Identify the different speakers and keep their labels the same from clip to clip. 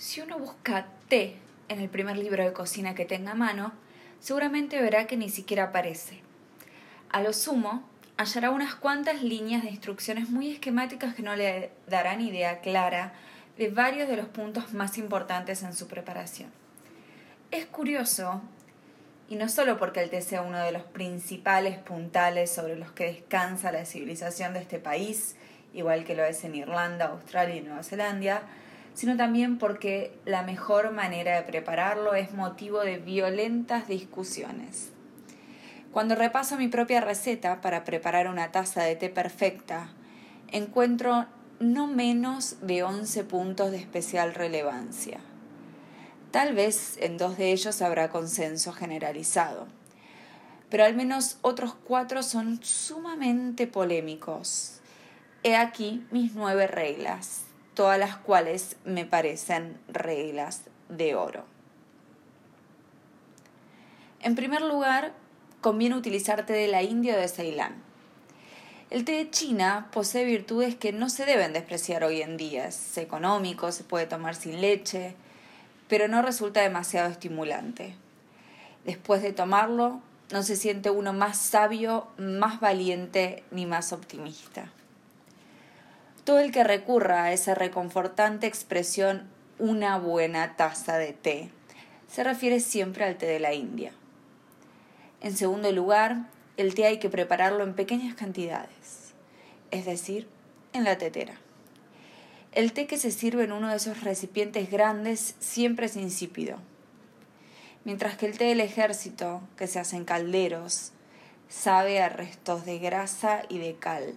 Speaker 1: Si uno busca té en el primer libro de cocina que tenga a mano, seguramente verá que ni siquiera aparece. A lo sumo, hallará unas cuantas líneas de instrucciones muy esquemáticas que no le darán idea clara de varios de los puntos más importantes en su preparación. Es curioso, y no solo porque el té sea uno de los principales puntales sobre los que descansa la civilización de este país, igual que lo es en Irlanda, Australia y Nueva Zelanda, sino también porque la mejor manera de prepararlo es motivo de violentas discusiones. Cuando repaso mi propia receta para preparar una taza de té perfecta, encuentro no menos de 11 puntos de especial relevancia. Tal vez en dos de ellos habrá consenso generalizado, pero al menos otros cuatro son sumamente polémicos. He aquí mis nueve reglas, todas las cuales me parecen reglas de oro. En primer lugar, conviene utilizar té de la India o de Ceilán. El té de China posee virtudes que no se deben despreciar hoy en día. Es económico, se puede tomar sin leche, pero no resulta demasiado estimulante. Después de tomarlo, no se siente uno más sabio, más valiente ni más optimista. Todo el que recurra a esa reconfortante expresión una buena taza de té se refiere siempre al té de la India. En segundo lugar, el té hay que prepararlo en pequeñas cantidades, es decir, en la tetera. El té que se sirve en uno de esos recipientes grandes siempre es insípido, mientras que el té del ejército, que se hace en calderos, sabe a restos de grasa y de cal.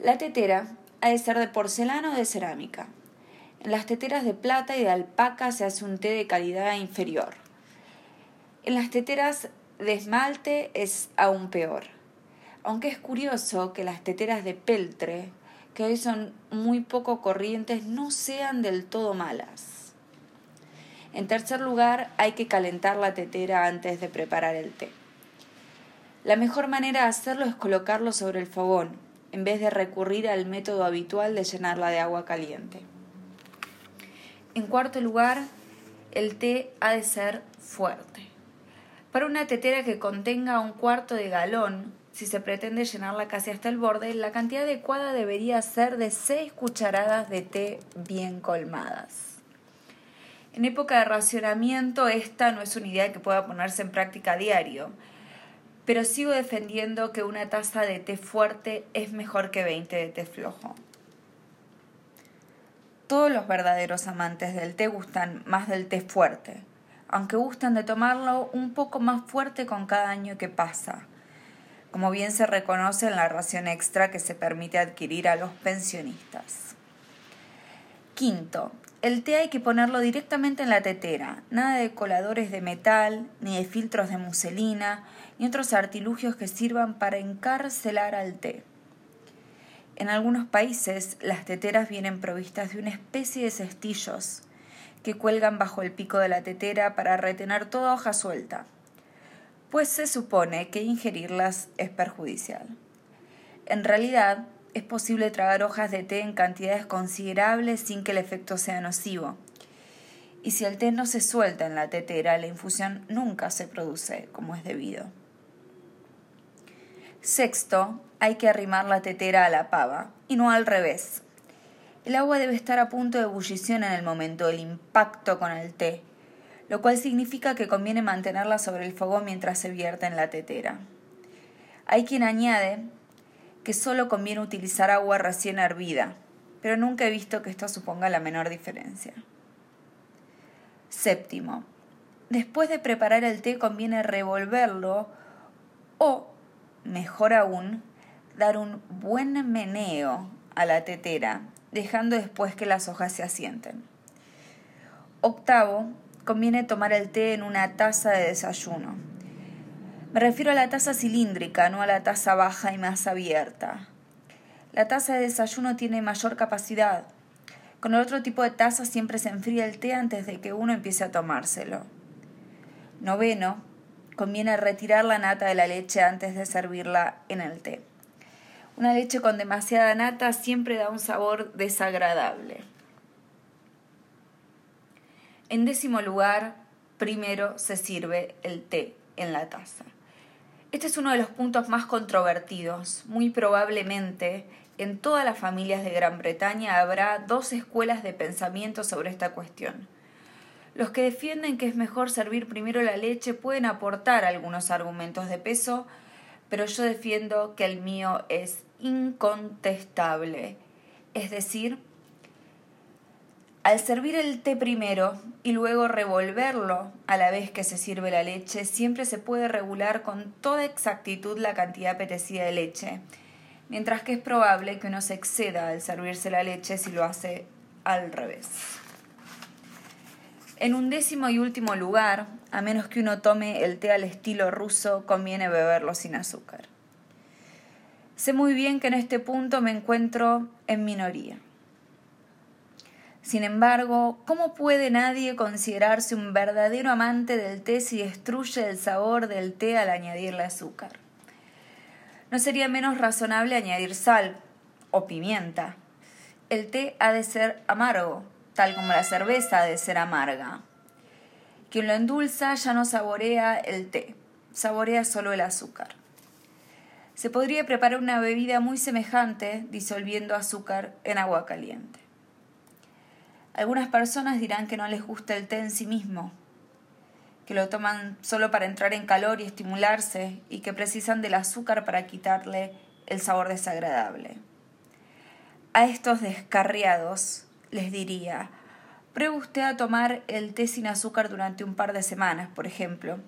Speaker 1: La tetera ha de ser de porcelana o de cerámica. En las teteras de plata y de alpaca se hace un té de calidad inferior. En las teteras de esmalte es aún peor. Aunque es curioso que las teteras de peltre, que hoy son muy poco corrientes, no sean del todo malas. En tercer lugar, hay que calentar la tetera antes de preparar el té. La mejor manera de hacerlo es colocarlo sobre el fogón, en vez de recurrir al método habitual de llenarla de agua caliente. En cuarto lugar, el té ha de ser fuerte. Para una tetera que contenga un cuarto de galón, si se pretende llenarla casi hasta el borde, la cantidad adecuada debería ser de 6 cucharadas de té bien colmadas. En época de racionamiento esta no es una idea que pueda ponerse en práctica a diario, pero sigo defendiendo que una taza de té fuerte es mejor que 20 de té flojo. Todos los verdaderos amantes del té gustan más del té fuerte, aunque gustan de tomarlo un poco más fuerte con cada año que pasa, como bien se reconoce en la ración extra que se permite adquirir a los pensionistas. Quinto, el té hay que ponerlo directamente en la tetera, nada de coladores de metal, ni de filtros de muselina, ni otros artilugios que sirvan para encarcelar al té. En algunos países las teteras vienen provistas de una especie de cestillos que cuelgan bajo el pico de la tetera para retener toda hoja suelta, pues se supone que ingerirlas es perjudicial. En realidad, es posible tragar hojas de té en cantidades considerables sin que el efecto sea nocivo. Y si el té no se suelta en la tetera, la infusión nunca se produce como es debido. Sexto, hay que arrimar la tetera a la pava, y no al revés. El agua debe estar a punto de ebullición en el momento del impacto con el té, lo cual significa que conviene mantenerla sobre el fuego mientras se vierte en la tetera. Hay quien añade que solo conviene utilizar agua recién hervida, pero nunca he visto que esto suponga la menor diferencia. Séptimo, después de preparar el té conviene revolverlo o, mejor aún, dar un buen meneo a la tetera dejando después que las hojas se asienten. Octavo, conviene tomar el té en una taza de desayuno. Me refiero a la taza cilíndrica, no a la taza baja y más abierta. La taza de desayuno tiene mayor capacidad. Con el otro tipo de taza siempre se enfría el té antes de que uno empiece a tomárselo. Noveno, conviene retirar la nata de la leche antes de servirla en el té. Una leche con demasiada nata siempre da un sabor desagradable. En décimo lugar, primero se sirve el té en la taza. Este es uno de los puntos más controvertidos. Muy probablemente en todas las familias de Gran Bretaña habrá dos escuelas de pensamiento sobre esta cuestión. Los que defienden que es mejor servir primero la leche pueden aportar algunos argumentos de peso, pero yo defiendo que el mío es incontestable. Es decir, al servir el té primero y luego revolverlo a la vez que se sirve la leche, siempre se puede regular con toda exactitud la cantidad apetecida de leche, mientras que es probable que uno se exceda al servirse la leche si lo hace al revés. En un décimo y último lugar, a menos que uno tome el té al estilo ruso, conviene beberlo sin azúcar. Sé muy bien que en este punto me encuentro en minoría. Sin embargo, ¿cómo puede nadie considerarse un verdadero amante del té si destruye el sabor del té al añadirle azúcar? ¿No sería menos razonable añadir sal o pimienta? El té ha de ser amargo, tal como la cerveza ha de ser amarga. Quien lo endulza ya no saborea el té, saborea solo el azúcar. Se podría preparar una bebida muy semejante disolviendo azúcar en agua caliente. Algunas personas dirán que no les gusta el té en sí mismo, que lo toman solo para entrar en calor y estimularse y que precisan del azúcar para quitarle el sabor desagradable. A estos descarriados les diría, pruebe usted a tomar el té sin azúcar durante un par de semanas, por ejemplo,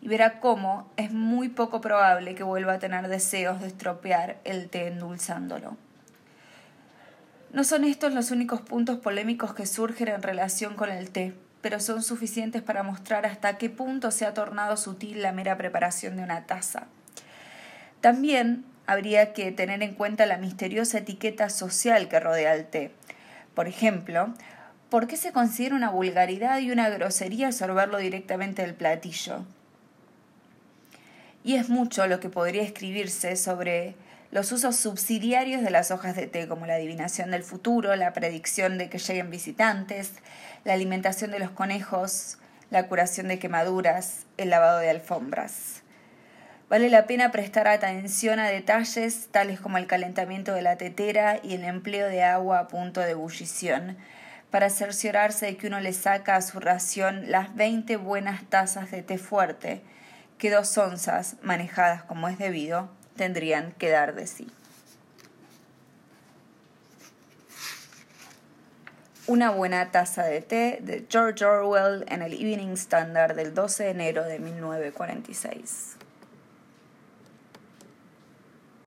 Speaker 1: y verá cómo es muy poco probable que vuelva a tener deseos de estropear el té endulzándolo. No son estos los únicos puntos polémicos que surgen en relación con el té, pero son suficientes para mostrar hasta qué punto se ha tornado sutil la mera preparación de una taza. También habría que tener en cuenta la misteriosa etiqueta social que rodea el té. Por ejemplo, ¿por qué se considera una vulgaridad y una grosería sorberlo directamente del platillo? Y es mucho lo que podría escribirse sobre los usos subsidiarios de las hojas de té, como la adivinación del futuro, la predicción de que lleguen visitantes, la alimentación de los conejos, la curación de quemaduras, el lavado de alfombras. Vale la pena prestar atención a detalles tales como el calentamiento de la tetera y el empleo de agua a punto de ebullición, para cerciorarse de que uno le saca a su ración las 20 buenas tazas de té fuerte, que dos onzas, manejadas como es debido, tendrían que dar de sí. Una buena taza de té de George Orwell en el Evening Standard del 12 de enero de 1946.